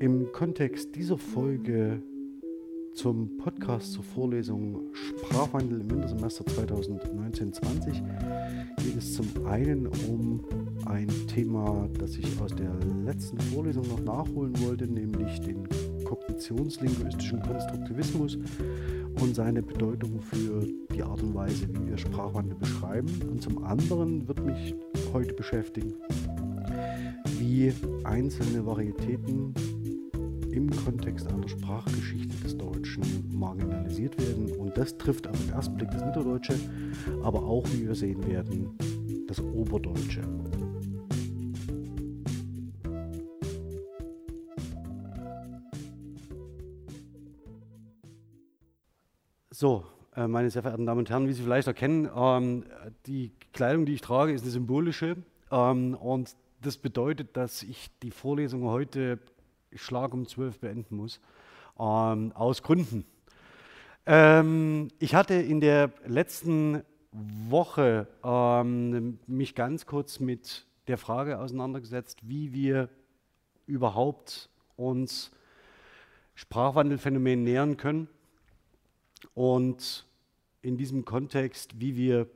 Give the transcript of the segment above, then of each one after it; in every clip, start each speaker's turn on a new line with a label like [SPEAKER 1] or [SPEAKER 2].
[SPEAKER 1] Im Kontext dieser Folge zum Podcast zur Vorlesung Sprachwandel im Wintersemester 2019-20 geht es zum einen um ein Thema, das ich aus der letzten Vorlesung noch nachholen wollte, nämlich den kognitionslinguistischen Konstruktivismus und seine Bedeutung für die Art und Weise, wie wir Sprachwandel beschreiben. Und zum anderen wird mich heute beschäftigen, wie einzelne Varietäten im Kontext einer Sprachgeschichte des Deutschen marginalisiert werden. Und das trifft auf den ersten Blick das Niederdeutsche, aber auch, wie wir sehen werden, das Oberdeutsche. So, äh, meine sehr verehrten Damen und Herren, wie Sie vielleicht erkennen, ähm, die Kleidung, die ich trage, ist eine symbolische. Ähm, und das bedeutet, dass ich die Vorlesung heute Schlag um zwölf beenden muss. Ähm, aus Gründen. Ähm, ich hatte in der letzten Woche ähm, mich ganz kurz mit der Frage auseinandergesetzt, wie wir überhaupt uns Sprachwandelphänomen nähern können und in diesem Kontext, wie wir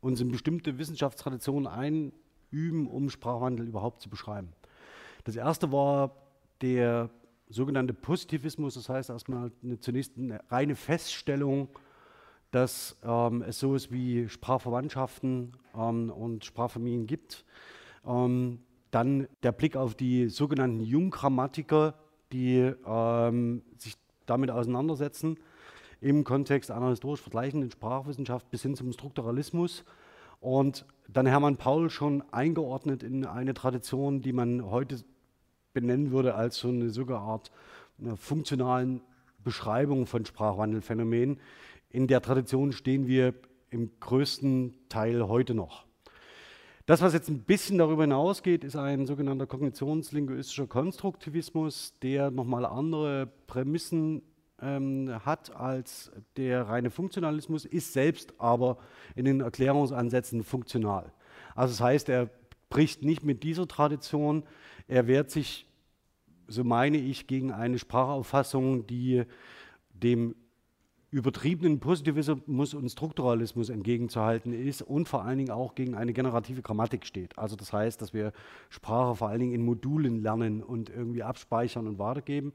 [SPEAKER 1] uns in bestimmte Wissenschaftstraditionen einüben, um Sprachwandel überhaupt zu beschreiben. Das erste war der sogenannte Positivismus, das heißt erstmal eine, zunächst eine reine Feststellung, dass ähm, es sowas wie Sprachverwandtschaften ähm, und Sprachfamilien gibt. Ähm, dann der Blick auf die sogenannten Junggrammatiker, die ähm, sich damit auseinandersetzen im Kontext einer historisch vergleichenden Sprachwissenschaft bis hin zum Strukturalismus. Und dann Hermann Paul schon eingeordnet in eine Tradition, die man heute benennen würde als so eine sogar Art eine funktionalen Beschreibung von Sprachwandelphänomenen. In der Tradition stehen wir im größten Teil heute noch. Das, was jetzt ein bisschen darüber hinausgeht, ist ein sogenannter kognitionslinguistischer Konstruktivismus, der nochmal andere Prämissen ähm, hat als der reine Funktionalismus, ist selbst aber in den Erklärungsansätzen funktional. Also das heißt, er bricht nicht mit dieser Tradition, er wehrt sich, so meine ich, gegen eine Sprachauffassung, die dem übertriebenen Positivismus und Strukturalismus entgegenzuhalten ist und vor allen Dingen auch gegen eine generative Grammatik steht. Also das heißt, dass wir Sprache vor allen Dingen in Modulen lernen und irgendwie abspeichern und weitergeben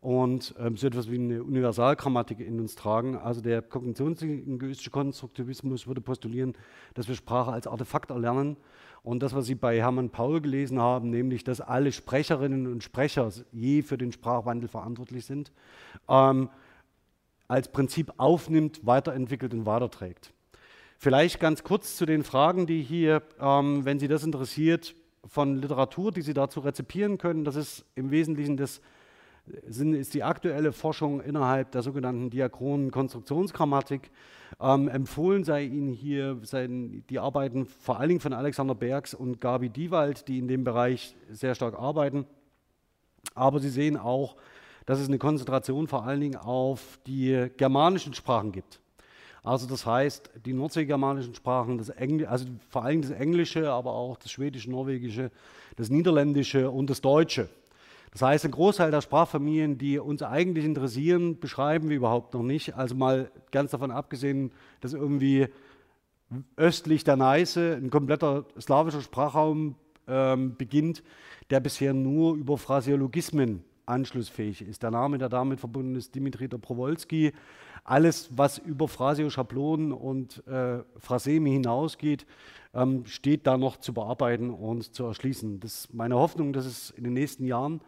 [SPEAKER 1] und ähm, so etwas wie eine Universalgrammatik in uns tragen. Also der kognitionslinguistische Konstruktivismus würde postulieren, dass wir Sprache als Artefakt erlernen. Und das, was Sie bei Hermann Paul gelesen haben, nämlich, dass alle Sprecherinnen und Sprecher je für den Sprachwandel verantwortlich sind, ähm, als Prinzip aufnimmt, weiterentwickelt und weiterträgt. Vielleicht ganz kurz zu den Fragen, die hier, ähm, wenn Sie das interessiert, von Literatur, die Sie dazu rezipieren können. Das ist im Wesentlichen das sind, ist die aktuelle Forschung innerhalb der sogenannten diachronen Konstruktionsgrammatik. Ähm, empfohlen sei Ihnen hier seien die Arbeiten vor allen Dingen von Alexander Bergs und Gabi Diewald, die in dem Bereich sehr stark arbeiten. Aber Sie sehen auch, dass es eine Konzentration vor allen Dingen auf die germanischen Sprachen gibt. Also das heißt, die nordseegermanischen Sprachen, das Engl also vor allem das Englische, aber auch das Schwedische, Norwegische, das Niederländische und das Deutsche. Das heißt, ein Großteil der Sprachfamilien, die uns eigentlich interessieren, beschreiben wir überhaupt noch nicht. Also mal ganz davon abgesehen, dass irgendwie östlich der Neiße ein kompletter slawischer Sprachraum ähm, beginnt, der bisher nur über Phraseologismen anschlussfähig ist. Der Name, der damit verbunden ist, Dimitri Dobrowolski. Alles, was über Phraseo-Schablonen und äh, Phraseme hinausgeht, ähm, steht da noch zu bearbeiten und zu erschließen. Das ist meine Hoffnung, dass es in den nächsten Jahren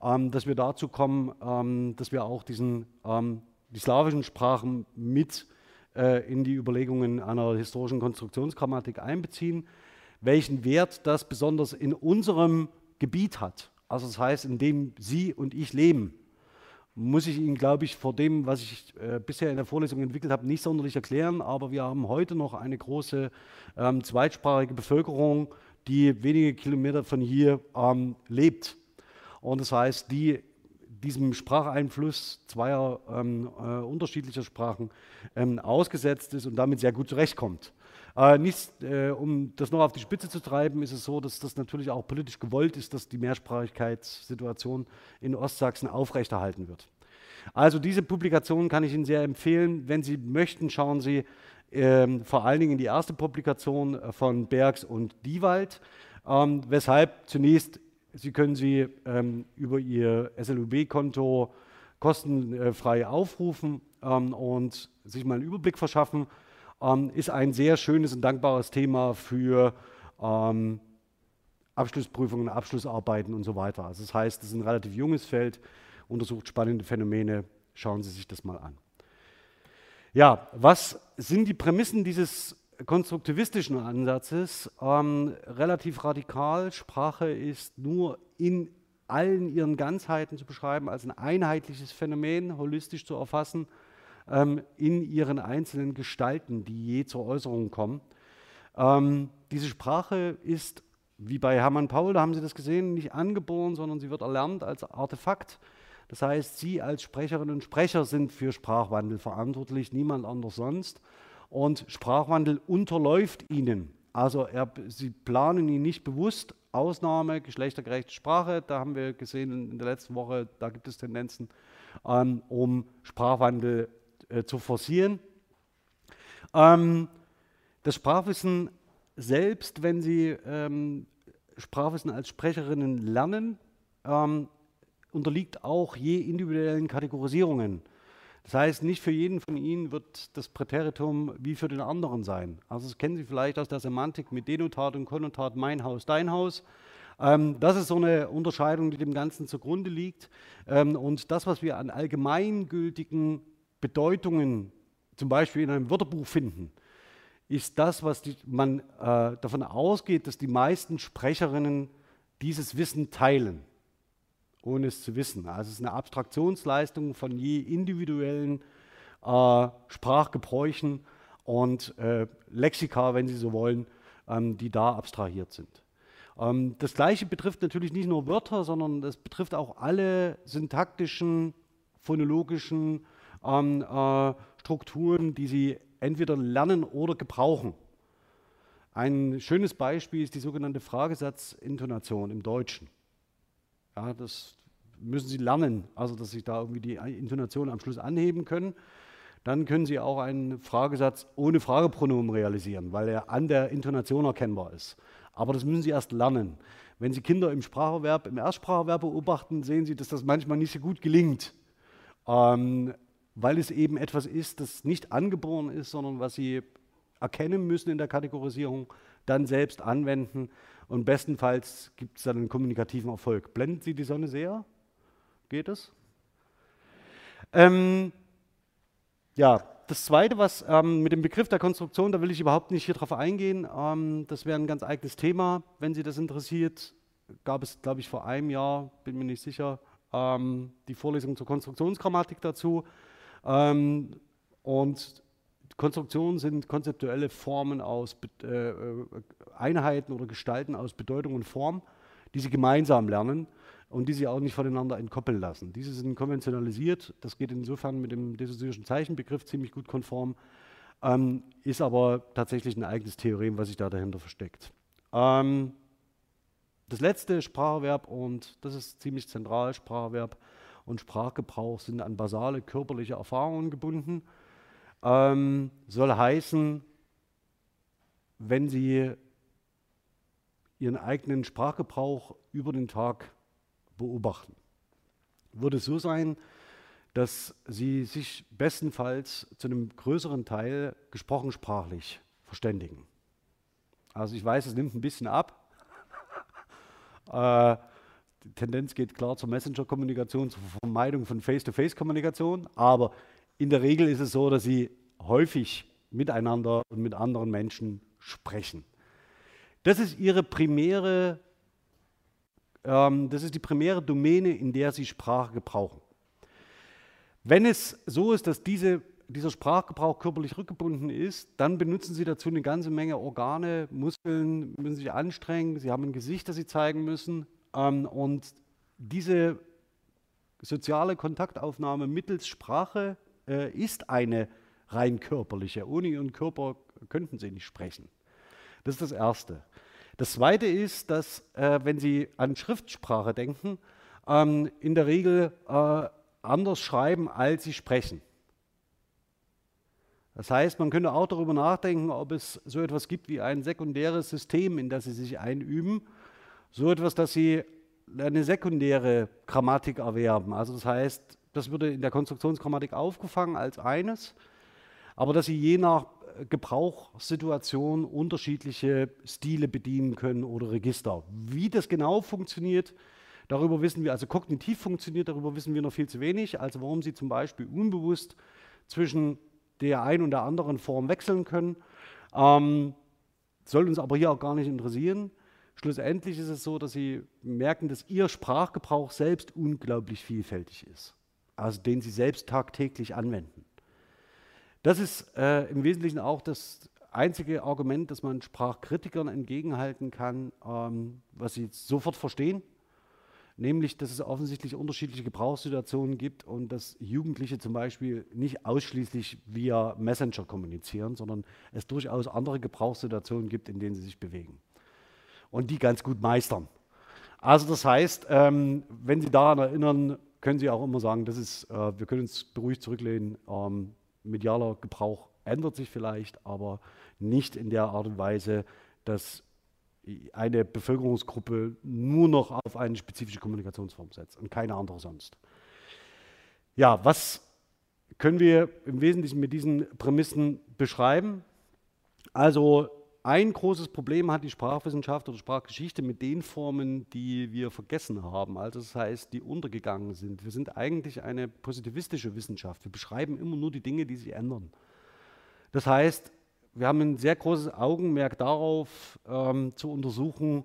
[SPEAKER 1] dass wir dazu kommen, ähm, dass wir auch diesen, ähm, die slawischen Sprachen mit äh, in die Überlegungen einer historischen Konstruktionsgrammatik einbeziehen, welchen Wert das besonders in unserem Gebiet hat. Also das heißt, in dem Sie und ich leben, muss ich Ihnen, glaube ich, vor dem, was ich äh, bisher in der Vorlesung entwickelt habe, nicht sonderlich erklären. Aber wir haben heute noch eine große ähm, zweitsprachige Bevölkerung, die wenige Kilometer von hier ähm, lebt. Und das heißt, die diesem Spracheinfluss zweier ähm, äh, unterschiedlicher Sprachen ähm, ausgesetzt ist und damit sehr gut zurechtkommt. Äh, nicht, äh, um das noch auf die Spitze zu treiben, ist es so, dass das natürlich auch politisch gewollt ist, dass die Mehrsprachigkeitssituation in Ostsachsen aufrechterhalten wird. Also diese Publikation kann ich Ihnen sehr empfehlen. Wenn Sie möchten, schauen Sie ähm, vor allen Dingen in die erste Publikation von Bergs und Diewald. Ähm, weshalb zunächst, Sie können sie ähm, über Ihr SLUB-Konto kostenfrei aufrufen ähm, und sich mal einen Überblick verschaffen. Ähm, ist ein sehr schönes und dankbares Thema für ähm, Abschlussprüfungen, Abschlussarbeiten und so weiter. Also das heißt, es ist ein relativ junges Feld, untersucht spannende Phänomene. Schauen Sie sich das mal an. Ja, was sind die Prämissen dieses konstruktivistischen Ansatzes? Ähm, relativ radikal. Sprache ist nur in allen ihren Ganzheiten zu beschreiben, als ein einheitliches Phänomen, holistisch zu erfassen, ähm, in ihren einzelnen Gestalten, die je zur Äußerung kommen. Ähm, diese Sprache ist, wie bei Hermann Paul, da haben Sie das gesehen, nicht angeboren, sondern sie wird erlernt als Artefakt. Das heißt, Sie als Sprecherinnen und Sprecher sind für Sprachwandel verantwortlich, niemand anders sonst. Und Sprachwandel unterläuft Ihnen. Also er, Sie planen ihn nicht bewusst. Ausnahme, geschlechtergerechte Sprache, da haben wir gesehen in der letzten Woche, da gibt es Tendenzen, ähm, um Sprachwandel äh, zu forcieren. Ähm, das Sprachwissen selbst, wenn Sie ähm, Sprachwissen als Sprecherinnen lernen, ähm, unterliegt auch je individuellen Kategorisierungen. Das heißt, nicht für jeden von Ihnen wird das Präteritum wie für den anderen sein. Also das kennen Sie vielleicht aus der Semantik mit Denotat und Konnotat, mein Haus, dein Haus. Ähm, das ist so eine Unterscheidung, die dem Ganzen zugrunde liegt. Ähm, und das, was wir an allgemeingültigen Bedeutungen zum Beispiel in einem Wörterbuch finden, ist das, was die, man äh, davon ausgeht, dass die meisten Sprecherinnen dieses Wissen teilen ohne es zu wissen. Also es ist eine Abstraktionsleistung von je individuellen äh, Sprachgebräuchen und äh, Lexika, wenn Sie so wollen, ähm, die da abstrahiert sind. Ähm, das Gleiche betrifft natürlich nicht nur Wörter, sondern das betrifft auch alle syntaktischen, phonologischen ähm, äh, Strukturen, die Sie entweder lernen oder gebrauchen. Ein schönes Beispiel ist die sogenannte Fragesatzintonation im Deutschen. Ja, das müssen Sie lernen, also dass Sie da irgendwie die Intonation am Schluss anheben können. Dann können Sie auch einen Fragesatz ohne Fragepronomen realisieren, weil er an der Intonation erkennbar ist. Aber das müssen Sie erst lernen. Wenn Sie Kinder im Spracherwerb, im Erstspracherwerb beobachten, sehen Sie, dass das manchmal nicht so gut gelingt, ähm, weil es eben etwas ist, das nicht angeboren ist, sondern was Sie erkennen müssen in der Kategorisierung, dann selbst anwenden und bestenfalls gibt es dann einen kommunikativen Erfolg. Blenden Sie die Sonne sehr? Geht es? Ähm, ja, das Zweite, was ähm, mit dem Begriff der Konstruktion, da will ich überhaupt nicht hier drauf eingehen. Ähm, das wäre ein ganz eigenes Thema. Wenn Sie das interessiert, gab es, glaube ich, vor einem Jahr, bin mir nicht sicher, ähm, die Vorlesung zur Konstruktionsgrammatik dazu. Ähm, und Konstruktionen sind konzeptuelle Formen aus äh, äh, Einheiten oder Gestalten aus Bedeutung und Form, die sie gemeinsam lernen und die sie auch nicht voneinander entkoppeln lassen. Diese sind konventionalisiert, das geht insofern mit dem desossierischen Zeichenbegriff ziemlich gut konform, ähm, ist aber tatsächlich ein eigenes Theorem, was sich da dahinter versteckt. Ähm, das letzte Spracherwerb, und das ist ziemlich zentral, Spracherwerb und Sprachgebrauch sind an basale körperliche Erfahrungen gebunden ähm, soll heißen, wenn Sie Ihren eigenen Sprachgebrauch über den Tag beobachten, würde es so sein, dass Sie sich bestenfalls zu einem größeren Teil gesprochen sprachlich verständigen. Also ich weiß, es nimmt ein bisschen ab. Äh, die Tendenz geht klar zur Messenger-Kommunikation, zur Vermeidung von Face-to-Face-Kommunikation, aber in der Regel ist es so, dass sie häufig miteinander und mit anderen Menschen sprechen. Das ist ihre primäre, ähm, das ist die primäre Domäne, in der sie Sprache gebrauchen. Wenn es so ist, dass diese, dieser Sprachgebrauch körperlich rückgebunden ist, dann benutzen sie dazu eine ganze Menge Organe, Muskeln, müssen sich anstrengen, sie haben ein Gesicht, das sie zeigen müssen. Ähm, und diese soziale Kontaktaufnahme mittels Sprache äh, ist eine rein körperliche. Ohne ihren Körper könnten sie nicht sprechen. Das ist das Erste. Das Zweite ist, dass, äh, wenn Sie an Schriftsprache denken, ähm, in der Regel äh, anders schreiben, als Sie sprechen. Das heißt, man könnte auch darüber nachdenken, ob es so etwas gibt wie ein sekundäres System, in das Sie sich einüben. So etwas, dass Sie eine sekundäre Grammatik erwerben. Also das heißt, das würde in der Konstruktionsgrammatik aufgefangen als eines, aber dass Sie je nach Gebrauchssituation unterschiedliche Stile bedienen können oder Register. Wie das genau funktioniert, darüber wissen wir, also kognitiv funktioniert, darüber wissen wir noch viel zu wenig. Also warum Sie zum Beispiel unbewusst zwischen der einen und der anderen Form wechseln können, ähm, soll uns aber hier auch gar nicht interessieren. Schlussendlich ist es so, dass Sie merken, dass Ihr Sprachgebrauch selbst unglaublich vielfältig ist, also den Sie selbst tagtäglich anwenden. Das ist äh, im Wesentlichen auch das einzige Argument, das man Sprachkritikern entgegenhalten kann, ähm, was sie sofort verstehen, nämlich, dass es offensichtlich unterschiedliche Gebrauchssituationen gibt und dass Jugendliche zum Beispiel nicht ausschließlich via Messenger kommunizieren, sondern es durchaus andere Gebrauchssituationen gibt, in denen sie sich bewegen und die ganz gut meistern. Also das heißt, ähm, wenn Sie daran erinnern, können Sie auch immer sagen, das ist, äh, wir können uns beruhigt zurücklehnen, ähm, medialer Gebrauch ändert sich vielleicht, aber nicht in der Art und Weise, dass eine Bevölkerungsgruppe nur noch auf eine spezifische Kommunikationsform setzt und keine andere sonst. Ja, was können wir im Wesentlichen mit diesen Prämissen beschreiben? Also ein großes Problem hat die Sprachwissenschaft oder Sprachgeschichte mit den Formen, die wir vergessen haben. Also das heißt, die untergegangen sind. Wir sind eigentlich eine positivistische Wissenschaft. Wir beschreiben immer nur die Dinge, die sich ändern. Das heißt, wir haben ein sehr großes Augenmerk darauf, ähm, zu untersuchen,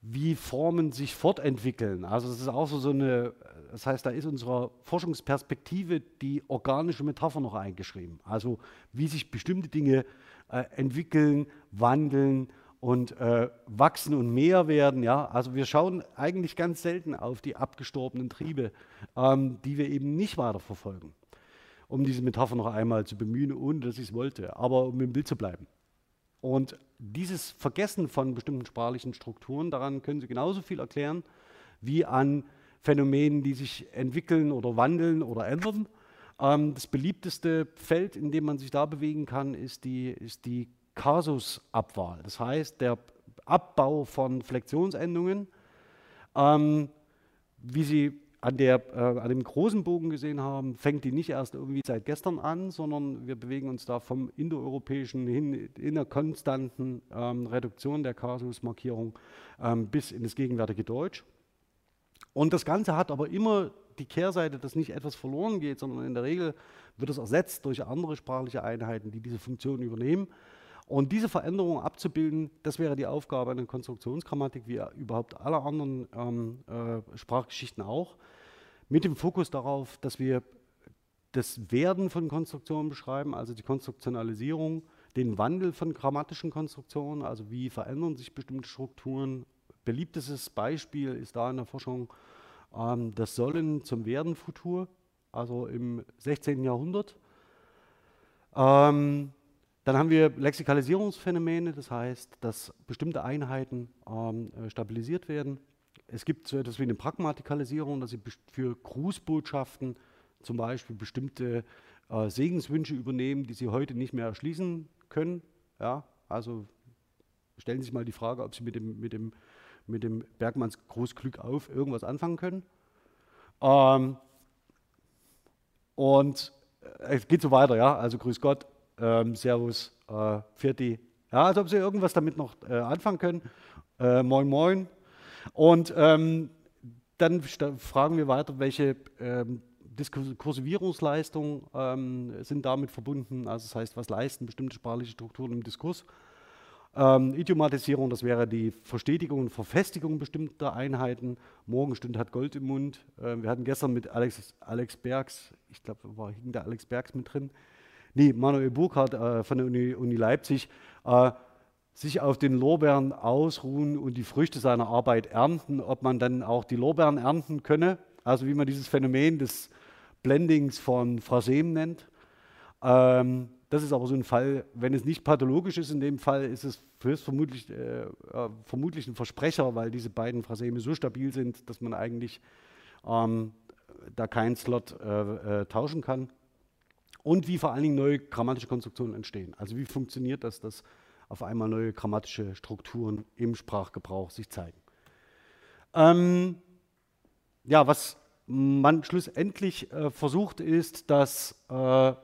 [SPEAKER 1] wie Formen sich fortentwickeln. Also das ist auch so, eine, das heißt, da ist unserer Forschungsperspektive die organische Metapher noch eingeschrieben. Also wie sich bestimmte Dinge äh, entwickeln, wandeln und äh, wachsen und mehr werden. Ja? Also wir schauen eigentlich ganz selten auf die abgestorbenen Triebe, ähm, die wir eben nicht weiterverfolgen. Um diese Metapher noch einmal zu bemühen, ohne dass ich es wollte, aber um im Bild zu bleiben. Und dieses Vergessen von bestimmten sprachlichen Strukturen, daran können Sie genauso viel erklären wie an Phänomenen, die sich entwickeln oder wandeln oder ändern. Ähm, das beliebteste Feld, in dem man sich da bewegen kann, ist die, ist die Kasusabwahl. Das heißt, der Abbau von Flexionsendungen, ähm, wie Sie an, der, äh, an dem großen Bogen gesehen haben, fängt die nicht erst irgendwie seit gestern an, sondern wir bewegen uns da vom indoeuropäischen hin in einer konstanten ähm, Reduktion der Kasusmarkierung ähm, bis in das gegenwärtige Deutsch. Und das Ganze hat aber immer die Kehrseite, dass nicht etwas verloren geht, sondern in der Regel wird es ersetzt durch andere sprachliche Einheiten, die diese Funktion übernehmen. Und diese Veränderung abzubilden, das wäre die Aufgabe einer Konstruktionsgrammatik, wie überhaupt aller anderen ähm, äh, Sprachgeschichten auch, mit dem Fokus darauf, dass wir das Werden von Konstruktionen beschreiben, also die Konstruktionalisierung, den Wandel von grammatischen Konstruktionen, also wie verändern sich bestimmte Strukturen. Beliebtestes Beispiel ist da in der Forschung ähm, das Sollen zum Werden-Futur, also im 16. Jahrhundert. Ähm, dann haben wir Lexikalisierungsphänomene, das heißt, dass bestimmte Einheiten ähm, äh, stabilisiert werden. Es gibt so etwas wie eine Pragmatikalisierung, dass sie für Grußbotschaften zum Beispiel bestimmte äh, Segenswünsche übernehmen, die sie heute nicht mehr erschließen können. Ja, also stellen Sie sich mal die Frage, ob Sie mit dem, mit dem, mit dem Bergmanns Großglück auf irgendwas anfangen können. Ähm, und äh, es geht so weiter, ja, also grüß Gott, ähm, Servus, äh, Vierti. Ja, als ob Sie irgendwas damit noch äh, anfangen können. Äh, moin, moin. Und ähm, dann fragen wir weiter, welche ähm, Diskursivierungsleistungen ähm, sind damit verbunden. Also das heißt, was leisten bestimmte sprachliche Strukturen im Diskurs. Ähm, Idiomatisierung, das wäre die Verstetigung und Verfestigung bestimmter Einheiten. Morgenstund hat Gold im Mund. Ähm, wir hatten gestern mit Alex, Alex Bergs, ich glaube, war hing da Alex Bergs mit drin, nee, Manuel Burkhardt äh, von der Uni, Uni Leipzig, äh, sich auf den Lorbeeren ausruhen und die Früchte seiner Arbeit ernten, ob man dann auch die Lorbeeren ernten könne, also wie man dieses Phänomen des Blendings von Phrasem nennt. Ähm, das ist aber so ein Fall, wenn es nicht pathologisch ist, in dem Fall ist es höchstvermutlich äh, äh, vermutlich ein Versprecher, weil diese beiden Phraseme so stabil sind, dass man eigentlich ähm, da keinen Slot äh, äh, tauschen kann. Und wie vor allen Dingen neue grammatische Konstruktionen entstehen. Also wie funktioniert das, dass auf einmal neue grammatische Strukturen im Sprachgebrauch sich zeigen. Ähm, ja, was man schlussendlich äh, versucht, ist, das äh,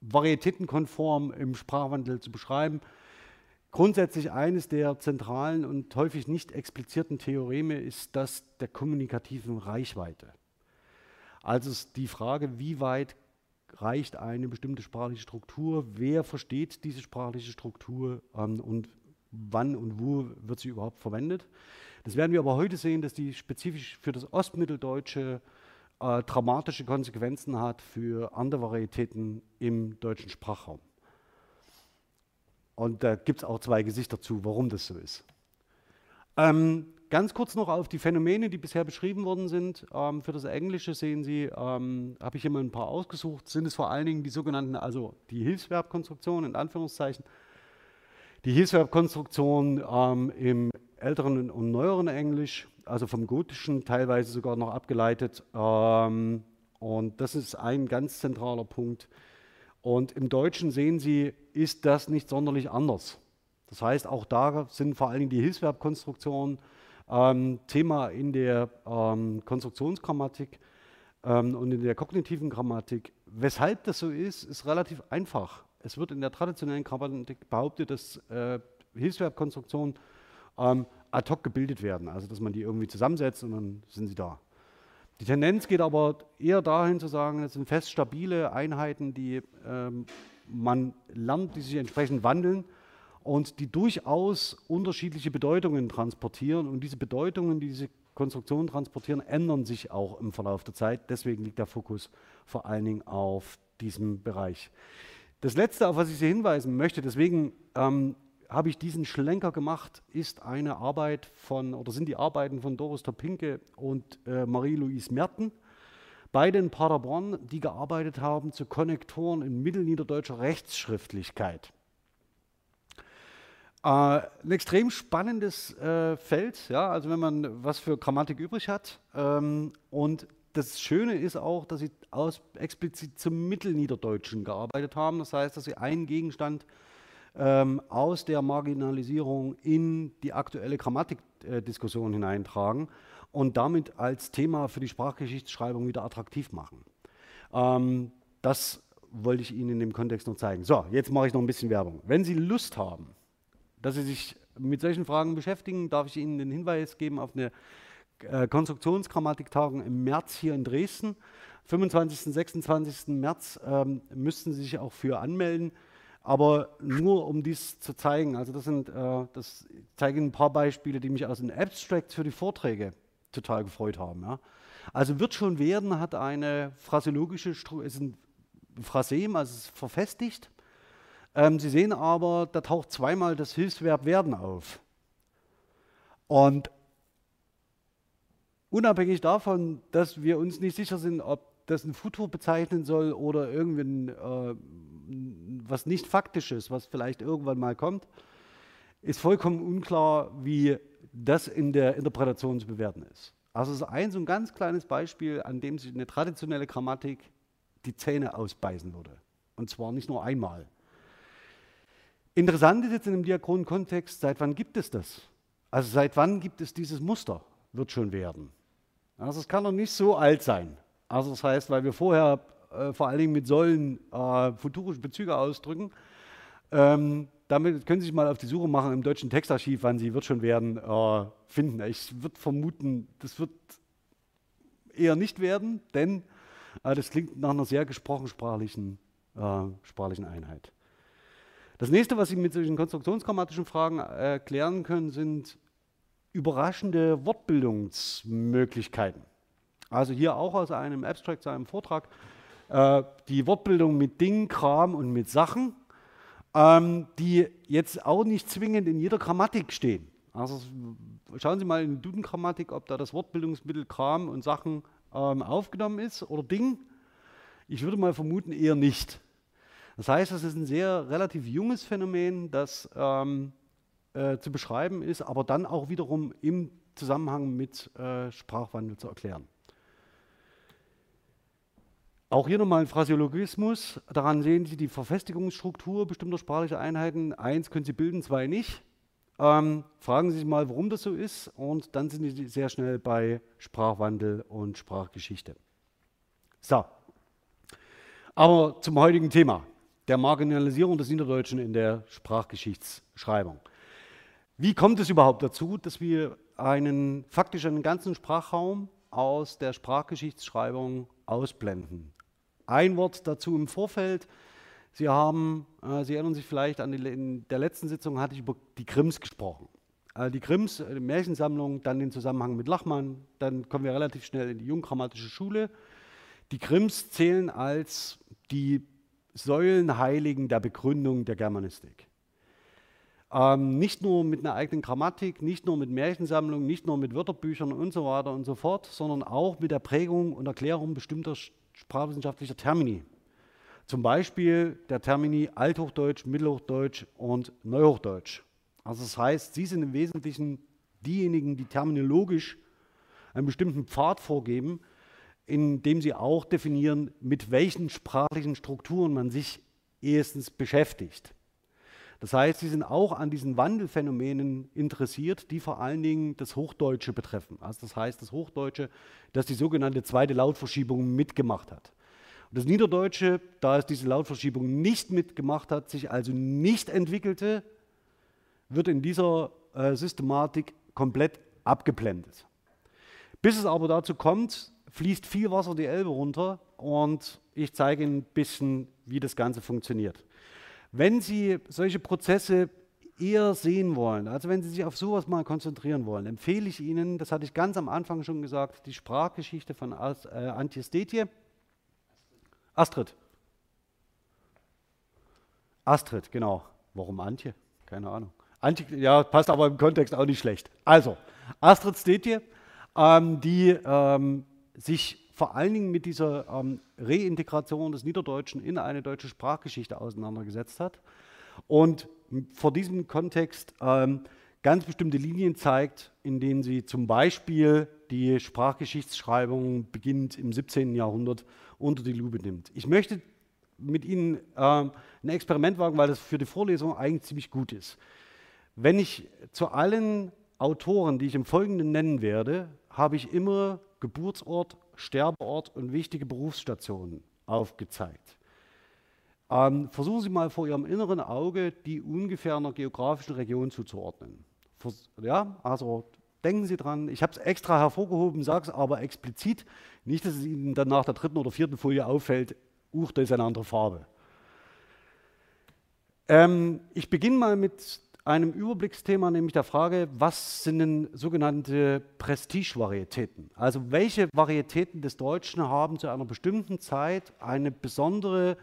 [SPEAKER 1] varietätenkonform im Sprachwandel zu beschreiben. Grundsätzlich eines der zentralen und häufig nicht explizierten Theoreme ist das der kommunikativen Reichweite. Also ist die Frage, wie weit reicht eine bestimmte sprachliche Struktur, wer versteht diese sprachliche Struktur ähm, und wann und wo wird sie überhaupt verwendet. Das werden wir aber heute sehen, dass die spezifisch für das Ostmitteldeutsche äh, dramatische Konsequenzen hat für andere Varietäten im deutschen Sprachraum. Und da gibt es auch zwei Gesichter zu, warum das so ist. Ähm, ganz kurz noch auf die Phänomene, die bisher beschrieben worden sind. Ähm, für das Englische sehen Sie, ähm, habe ich hier mal ein paar ausgesucht, sind es vor allen Dingen die sogenannten, also die Hilfsverbkonstruktionen in Anführungszeichen. Die Hilfsverbkonstruktion ähm, im älteren und neueren Englisch, also vom Gotischen teilweise sogar noch abgeleitet. Ähm, und das ist ein ganz zentraler Punkt. Und im Deutschen sehen Sie, ist das nicht sonderlich anders. Das heißt, auch da sind vor allen Dingen die Hilfsverbkonstruktionen ähm, Thema in der ähm, Konstruktionsgrammatik ähm, und in der kognitiven Grammatik. Weshalb das so ist, ist relativ einfach. Es wird in der traditionellen Grammatik behauptet, dass äh, Hilfsverbkonstruktionen ähm, ad hoc gebildet werden, also dass man die irgendwie zusammensetzt und dann sind sie da. Die Tendenz geht aber eher dahin zu sagen, es sind fest stabile Einheiten, die ähm, man lernt, die sich entsprechend wandeln und die durchaus unterschiedliche Bedeutungen transportieren. Und diese Bedeutungen, die diese Konstruktionen transportieren, ändern sich auch im Verlauf der Zeit. Deswegen liegt der Fokus vor allen Dingen auf diesem Bereich. Das Letzte, auf was ich Sie hinweisen möchte, deswegen ähm, habe ich diesen Schlenker gemacht, ist eine Arbeit von, oder sind die Arbeiten von Doris Topinke und äh, Marie-Louise Merten, beide in Paderborn, die gearbeitet haben zu Konnektoren in mittelniederdeutscher Rechtsschriftlichkeit. Äh, ein extrem spannendes äh, Feld, ja, also wenn man was für Grammatik übrig hat. Ähm, und das Schöne ist auch, dass sie aus, explizit zum Mittelniederdeutschen gearbeitet haben. Das heißt, dass sie einen Gegenstand ähm, aus der Marginalisierung in die aktuelle Grammatikdiskussion hineintragen und damit als Thema für die Sprachgeschichtsschreibung wieder attraktiv machen. Ähm, das wollte ich Ihnen in dem Kontext noch zeigen. So, jetzt mache ich noch ein bisschen Werbung. Wenn Sie Lust haben, dass Sie sich mit solchen Fragen beschäftigen, darf ich Ihnen den Hinweis geben auf eine äh, Konstruktionsgrammatiktagung im März hier in Dresden. 25. und 26. März ähm, müssten Sie sich auch für anmelden, aber nur um dies zu zeigen. Also das sind, äh, das zeigen ein paar Beispiele, die mich aus den Abstracts für die Vorträge total gefreut haben. Ja. Also wird schon werden, hat eine phraseologische Struktur, ist ein Phrasem, also es ist verfestigt ähm, Sie sehen aber, da taucht zweimal das Hilfsverb werden auf. Und unabhängig davon, dass wir uns nicht sicher sind, ob das ein Futur bezeichnen soll oder irgendwie äh, was nicht faktisches, was vielleicht irgendwann mal kommt, ist vollkommen unklar, wie das in der Interpretation zu bewerten ist. Also es ist ein so ein ganz kleines Beispiel, an dem sich eine traditionelle Grammatik die Zähne ausbeißen würde. Und zwar nicht nur einmal. Interessant ist jetzt in dem diachronen Kontext, seit wann gibt es das? Also seit wann gibt es dieses Muster? Wird schon werden. Also es kann noch nicht so alt sein. Also das heißt, weil wir vorher äh, vor allen Dingen mit Säulen äh, futurische Bezüge ausdrücken, ähm, damit können Sie sich mal auf die Suche machen im deutschen Textarchiv, wann Sie wird schon werden äh, finden. Ich würde vermuten, das wird eher nicht werden, denn äh, das klingt nach einer sehr gesprochen sprachlichen, äh, sprachlichen Einheit. Das nächste, was Sie mit solchen konstruktionsgrammatischen Fragen äh, klären können, sind überraschende Wortbildungsmöglichkeiten. Also hier auch aus einem Abstract, zu einem Vortrag, äh, die Wortbildung mit Dingen, Kram und mit Sachen, ähm, die jetzt auch nicht zwingend in jeder Grammatik stehen. Also schauen Sie mal in die Duden-Grammatik, ob da das Wortbildungsmittel Kram und Sachen ähm, aufgenommen ist oder Ding. Ich würde mal vermuten, eher nicht. Das heißt, es ist ein sehr relativ junges Phänomen, das ähm, äh, zu beschreiben ist, aber dann auch wiederum im Zusammenhang mit äh, Sprachwandel zu erklären. Auch hier nochmal ein Phrasiologismus. Daran sehen Sie die Verfestigungsstruktur bestimmter sprachlicher Einheiten. Eins können Sie bilden, zwei nicht. Ähm, fragen Sie sich mal, warum das so ist, und dann sind Sie sehr schnell bei Sprachwandel und Sprachgeschichte. So, aber zum heutigen Thema, der Marginalisierung des Niederdeutschen in der Sprachgeschichtsschreibung. Wie kommt es überhaupt dazu, dass wir einen faktisch einen ganzen Sprachraum aus der Sprachgeschichtsschreibung ausblenden? Ein Wort dazu im Vorfeld. Sie haben, äh, Sie erinnern sich vielleicht an die, in der letzten Sitzung hatte ich über die Grimms gesprochen. Äh, die Grimms, äh, die Märchensammlung, dann den Zusammenhang mit Lachmann, dann kommen wir relativ schnell in die junggrammatische Schule. Die Grimms zählen als die Säulenheiligen der Begründung der Germanistik. Ähm, nicht nur mit einer eigenen Grammatik, nicht nur mit Märchensammlungen, nicht nur mit Wörterbüchern und so weiter und so fort, sondern auch mit der Prägung und Erklärung bestimmter sprachwissenschaftlicher Termini. Zum Beispiel der Termini Althochdeutsch, Mittelhochdeutsch und Neuhochdeutsch. Also das heißt, sie sind im Wesentlichen diejenigen, die terminologisch einen bestimmten Pfad vorgeben, indem sie auch definieren, mit welchen sprachlichen Strukturen man sich erstens beschäftigt. Das heißt, sie sind auch an diesen Wandelphänomenen interessiert, die vor allen Dingen das Hochdeutsche betreffen. Also das heißt, das Hochdeutsche, das die sogenannte zweite Lautverschiebung mitgemacht hat. Und das Niederdeutsche, da es diese Lautverschiebung nicht mitgemacht hat, sich also nicht entwickelte, wird in dieser äh, Systematik komplett abgeblendet. Bis es aber dazu kommt, fließt viel Wasser die Elbe runter und ich zeige Ihnen ein bisschen, wie das Ganze funktioniert. Wenn Sie solche Prozesse eher sehen wollen, also wenn Sie sich auf sowas mal konzentrieren wollen, empfehle ich Ihnen, das hatte ich ganz am Anfang schon gesagt, die Sprachgeschichte von As, äh. Astrid. Astrid, genau. Warum Antje? Keine Ahnung. Antje, ja, passt aber im Kontext auch nicht schlecht. Also, Astrid Stetje, ähm, die ähm, sich vor allen Dingen mit dieser ähm, Reintegration des Niederdeutschen in eine deutsche Sprachgeschichte auseinandergesetzt hat und vor diesem Kontext ähm, ganz bestimmte Linien zeigt, in denen sie zum Beispiel die Sprachgeschichtsschreibung beginnend im 17. Jahrhundert unter die Lupe nimmt. Ich möchte mit Ihnen ähm, ein Experiment wagen, weil das für die Vorlesung eigentlich ziemlich gut ist. Wenn ich zu allen Autoren, die ich im Folgenden nennen werde, habe ich immer Geburtsort, Sterbeort und wichtige Berufsstationen aufgezeigt. Ähm, versuchen Sie mal vor Ihrem inneren Auge die ungefähr einer geografischen Region zuzuordnen. Vers ja, also denken Sie dran, ich habe es extra hervorgehoben, sage es aber explizit, nicht, dass es Ihnen dann nach der dritten oder vierten Folie auffällt, uch, da ist eine andere Farbe. Ähm, ich beginne mal mit einem Überblicksthema, nämlich der Frage, was sind denn sogenannte Prestigevarietäten? Also welche Varietäten des Deutschen haben zu einer bestimmten Zeit eine besondere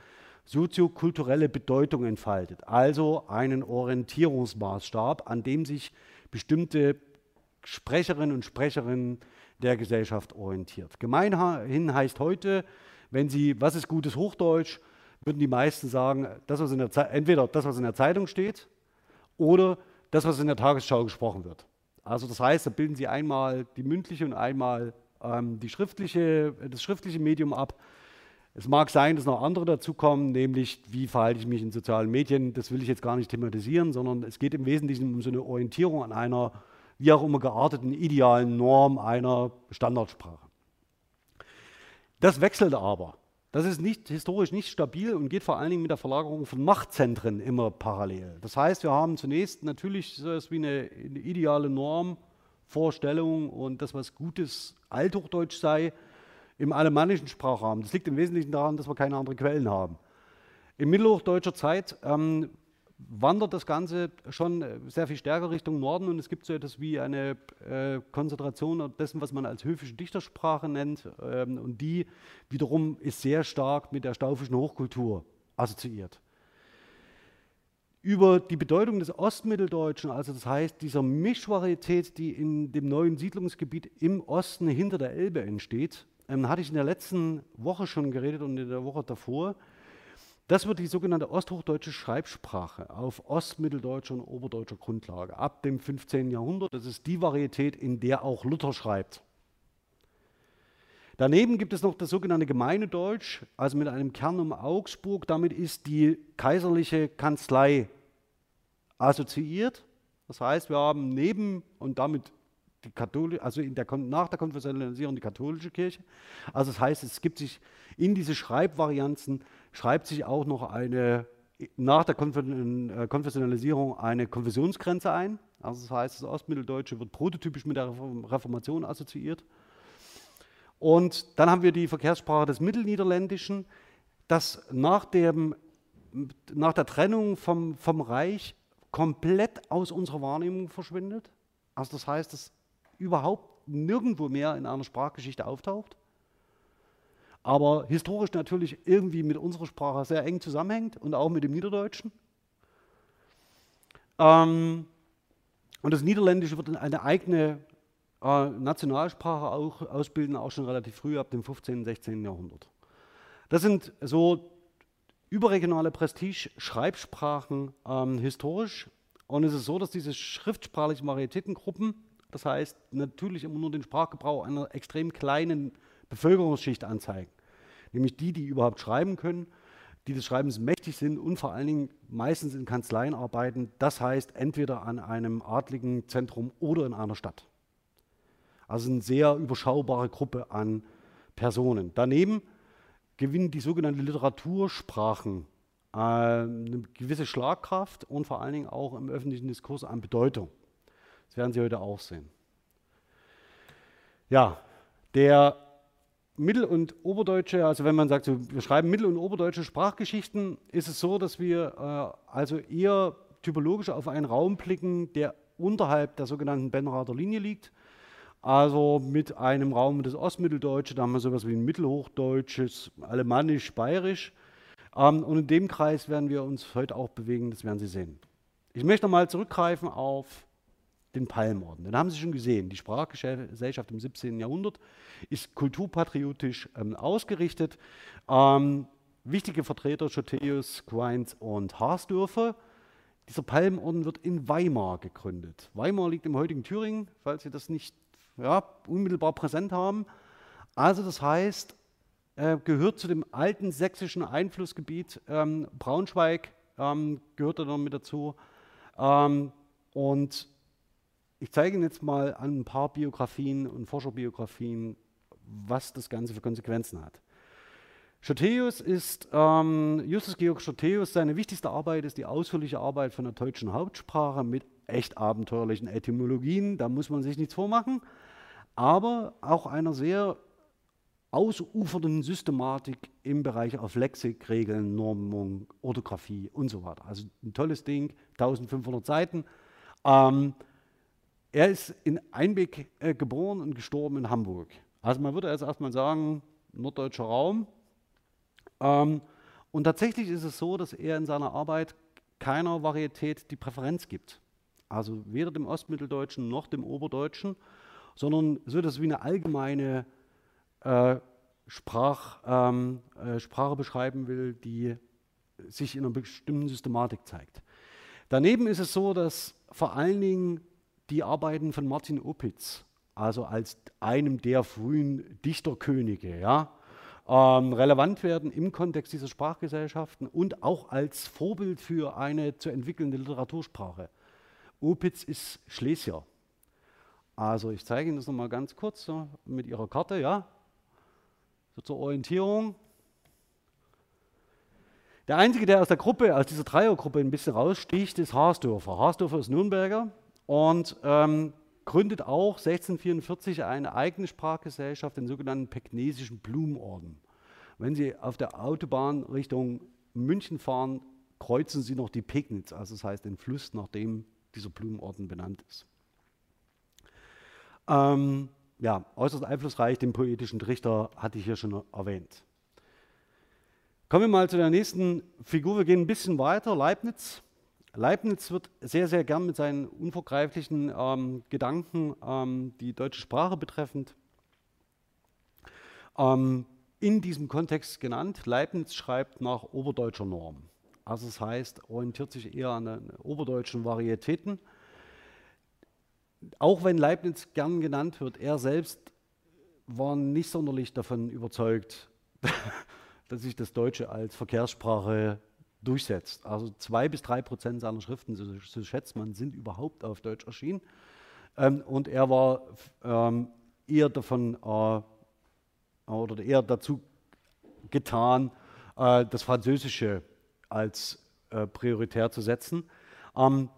[SPEAKER 1] soziokulturelle Bedeutung entfaltet, also einen Orientierungsmaßstab, an dem sich bestimmte Sprecherinnen und Sprecherinnen der Gesellschaft orientiert. Gemeinhin heißt heute, wenn Sie, was ist gutes Hochdeutsch, würden die meisten sagen, das, was in der entweder das, was in der Zeitung steht, oder das, was in der Tagesschau gesprochen wird. Also das heißt, da bilden Sie einmal die mündliche und einmal ähm, die schriftliche, das schriftliche Medium ab. Es mag sein, dass noch andere dazukommen, nämlich wie verhalte ich mich in sozialen Medien. Das will ich jetzt gar nicht thematisieren, sondern es geht im Wesentlichen um so eine Orientierung an einer wie auch immer gearteten idealen Norm einer Standardsprache. Das wechselt aber. Das ist nicht, historisch nicht stabil und geht vor allen Dingen mit der Verlagerung von Machtzentren immer parallel. Das heißt, wir haben zunächst natürlich so etwas wie eine, eine ideale Normvorstellung und das, was gutes Althochdeutsch sei, im alemannischen Sprachraum. Das liegt im Wesentlichen daran, dass wir keine anderen Quellen haben. In mittelhochdeutscher Zeit ähm, wandert das Ganze schon äh, sehr viel stärker Richtung Norden und es gibt so etwas wie eine äh, Konzentration dessen, was man als höfische Dichtersprache nennt. Ähm, und die wiederum ist sehr stark mit der staufischen Hochkultur assoziiert. Über die Bedeutung des Ostmitteldeutschen, also das heißt dieser Mischvarietät, die in dem neuen Siedlungsgebiet im Osten hinter der Elbe entsteht, ähm, hatte ich in der letzten Woche schon geredet und in der Woche davor. Das wird die sogenannte osthochdeutsche Schreibsprache auf ostmitteldeutscher und oberdeutscher Grundlage ab dem 15. Jahrhundert. Das ist die Varietät, in der auch Luther schreibt. Daneben gibt es noch das sogenannte Gemeine Deutsch, also mit einem Kern um Augsburg. Damit ist die kaiserliche Kanzlei assoziiert. Das heißt, wir haben neben und damit die Katholik, also der, nach der Konfessionalisierung die katholische Kirche. Also das heißt, es gibt sich in diese Schreibvarianzen schreibt sich auch noch eine nach der äh, Konfessionalisierung eine Konfessionsgrenze ein. Also das heißt, das Ostmitteldeutsche wird prototypisch mit der Reformation assoziiert. Und dann haben wir die Verkehrssprache des Mittelniederländischen, das nach, dem, nach der Trennung vom, vom Reich komplett aus unserer Wahrnehmung verschwindet. Also das heißt, dass überhaupt nirgendwo mehr in einer Sprachgeschichte auftaucht, aber historisch natürlich irgendwie mit unserer Sprache sehr eng zusammenhängt und auch mit dem Niederdeutschen. Ähm, und das Niederländische wird eine eigene äh, Nationalsprache auch ausbilden, auch schon relativ früh, ab dem 15., und 16. Jahrhundert. Das sind so überregionale Prestige-Schreibsprachen ähm, historisch. Und es ist so, dass diese schriftsprachlichen Varietätengruppen, das heißt natürlich immer nur den Sprachgebrauch einer extrem kleinen Bevölkerungsschicht anzeigen. Nämlich die, die überhaupt schreiben können, die des Schreibens mächtig sind und vor allen Dingen meistens in Kanzleien arbeiten. Das heißt entweder an einem adligen Zentrum oder in einer Stadt. Also eine sehr überschaubare Gruppe an Personen. Daneben gewinnen die sogenannten Literatursprachen äh, eine gewisse Schlagkraft und vor allen Dingen auch im öffentlichen Diskurs an Bedeutung. Das werden Sie heute auch sehen. Ja, der Mittel- und Oberdeutsche, also wenn man sagt, wir schreiben Mittel- und Oberdeutsche Sprachgeschichten, ist es so, dass wir äh, also eher typologisch auf einen Raum blicken, der unterhalb der sogenannten Benrather Linie liegt. Also mit einem Raum des Ostmitteldeutsche, da haben wir sowas wie ein Mittelhochdeutsches, Alemannisch, Bayerisch. Ähm, und in dem Kreis werden wir uns heute auch bewegen, das werden Sie sehen. Ich möchte nochmal zurückgreifen auf den Palmorden. Den haben Sie schon gesehen. Die Sprachgesellschaft im 17. Jahrhundert ist kulturpatriotisch ähm, ausgerichtet. Ähm, wichtige Vertreter Schotheus, Queins und Harsdörfer. Dieser Palmorden wird in Weimar gegründet. Weimar liegt im heutigen Thüringen, falls Sie das nicht ja, unmittelbar präsent haben. Also das heißt, äh, gehört zu dem alten sächsischen Einflussgebiet. Ähm, Braunschweig ähm, gehört da noch mit dazu. Ähm, und ich zeige Ihnen jetzt mal an ein paar Biografien und Forscherbiografien, was das Ganze für Konsequenzen hat. Schotheus ist, ähm, Justus Georg Schotheus, seine wichtigste Arbeit ist die ausführliche Arbeit von der deutschen Hauptsprache mit echt abenteuerlichen Etymologien, da muss man sich nichts vormachen aber auch einer sehr ausufernden Systematik im Bereich auf Lexik, Regeln, Normung, Orthographie und so weiter. Also ein tolles Ding, 1500 Seiten. Ähm, er ist in Einbeck äh, geboren und gestorben in Hamburg. Also man würde jetzt erstmal sagen, norddeutscher Raum. Ähm, und tatsächlich ist es so, dass er in seiner Arbeit keiner Varietät die Präferenz gibt. Also weder dem Ostmitteldeutschen noch dem Oberdeutschen sondern so etwas wie eine allgemeine äh, Sprach, ähm, äh, Sprache beschreiben will, die sich in einer bestimmten Systematik zeigt. Daneben ist es so, dass vor allen Dingen die Arbeiten von Martin Opitz, also als einem der frühen Dichterkönige, ja, ähm, relevant werden im Kontext dieser Sprachgesellschaften und auch als Vorbild für eine zu entwickelnde Literatursprache. Opitz ist Schlesier. Also ich zeige Ihnen das nochmal ganz kurz so, mit Ihrer Karte, ja, so zur Orientierung. Der Einzige, der aus der Gruppe, aus dieser Dreiergruppe ein bisschen raussticht, ist Harsdorfer. Harsdorfer ist Nürnberger und ähm, gründet auch 1644 eine eigene Sprachgesellschaft, den sogenannten Pegnesischen Blumenorden. Wenn Sie auf der Autobahn Richtung München fahren, kreuzen Sie noch die Pegnitz, also das heißt den Fluss, nach dem dieser Blumenorden benannt ist. Ähm, ja, äußerst einflussreich, den poetischen Trichter hatte ich hier schon erwähnt. Kommen wir mal zu der nächsten Figur. Wir gehen ein bisschen weiter. Leibniz. Leibniz wird sehr, sehr gern mit seinen unvergreiflichen ähm, Gedanken, ähm, die deutsche Sprache betreffend, ähm, in diesem Kontext genannt. Leibniz schreibt nach oberdeutscher Norm. Also das heißt, orientiert sich eher an den oberdeutschen Varietäten. Auch wenn Leibniz gern genannt wird, er selbst war nicht sonderlich davon überzeugt, dass sich das Deutsche als Verkehrssprache durchsetzt. Also zwei bis drei Prozent seiner Schriften, so, so schätzt man, sind überhaupt auf Deutsch erschienen. Ähm, und er war ähm, eher davon äh, oder eher dazu getan, äh, das Französische als äh, prioritär zu setzen. Ähm,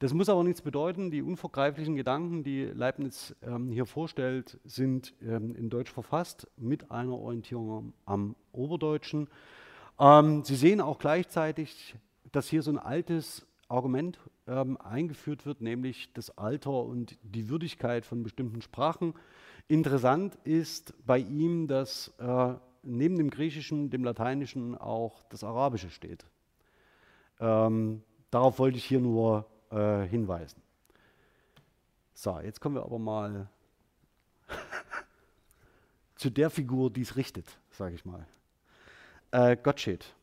[SPEAKER 1] das muss aber nichts bedeuten. Die unvergreiflichen Gedanken, die Leibniz ähm, hier vorstellt, sind ähm, in Deutsch verfasst mit einer Orientierung am, am Oberdeutschen. Ähm, Sie sehen auch gleichzeitig, dass hier so ein altes Argument ähm, eingeführt wird, nämlich das Alter und die Würdigkeit von bestimmten Sprachen. Interessant ist bei ihm, dass äh, neben dem Griechischen, dem Lateinischen auch das Arabische steht. Ähm, darauf wollte ich hier nur äh, hinweisen. So, jetzt kommen wir aber mal zu der Figur, die es richtet, sage ich mal. Äh, Gottsched.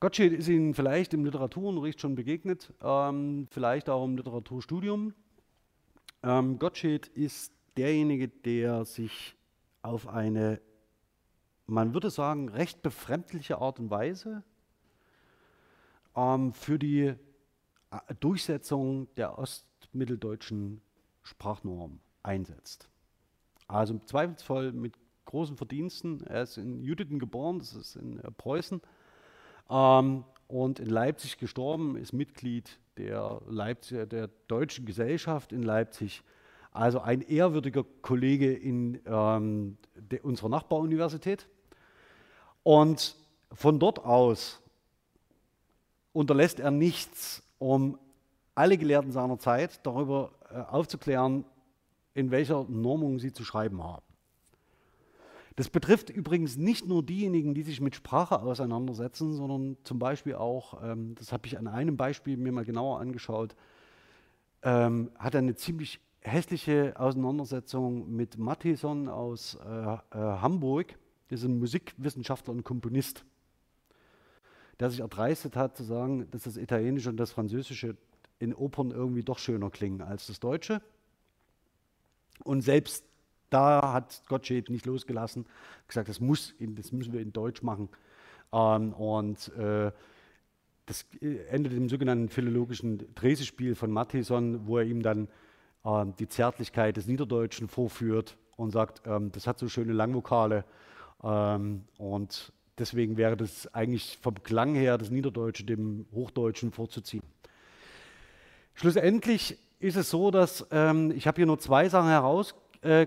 [SPEAKER 1] Gottsched ist Ihnen vielleicht im Literaturunterricht schon begegnet, ähm, vielleicht auch im Literaturstudium. Ähm, Gottsched ist derjenige, der sich auf eine, man würde sagen, recht befremdliche Art und Weise ähm, für die äh, Durchsetzung der ostmitteldeutschen Sprachnorm einsetzt. Also im Zweifelsfall mit großen Verdiensten. Er ist in Jüditten geboren, das ist in äh, Preußen, ähm, und in Leipzig gestorben, ist Mitglied der, Leipzig, der Deutschen Gesellschaft in Leipzig. Also ein ehrwürdiger Kollege in ähm, unserer Nachbaruniversität. Und von dort aus unterlässt er nichts, um alle Gelehrten seiner Zeit darüber äh, aufzuklären, in welcher Normung sie zu schreiben haben. Das betrifft übrigens nicht nur diejenigen, die sich mit Sprache auseinandersetzen, sondern zum Beispiel auch, ähm, das habe ich an einem Beispiel mir mal genauer angeschaut, ähm, hat eine ziemlich hässliche Auseinandersetzung mit Mattison aus äh, äh, Hamburg, das ist ein Musikwissenschaftler und Komponist der sich erdreistet hat zu sagen, dass das Italienische und das Französische in Opern irgendwie doch schöner klingen als das Deutsche. Und selbst da hat Gottsched nicht losgelassen, gesagt, das, muss das müssen wir in Deutsch machen. Ähm, und äh, das endet im sogenannten philologischen Dresespiel von Mattison, wo er ihm dann äh, die Zärtlichkeit des Niederdeutschen vorführt und sagt, ähm, das hat so schöne Langvokale. Ähm, und Deswegen wäre das eigentlich vom Klang her das Niederdeutsche dem Hochdeutschen vorzuziehen. Schlussendlich ist es so, dass ähm, ich habe hier nur zwei Sachen herausgegriffen, äh,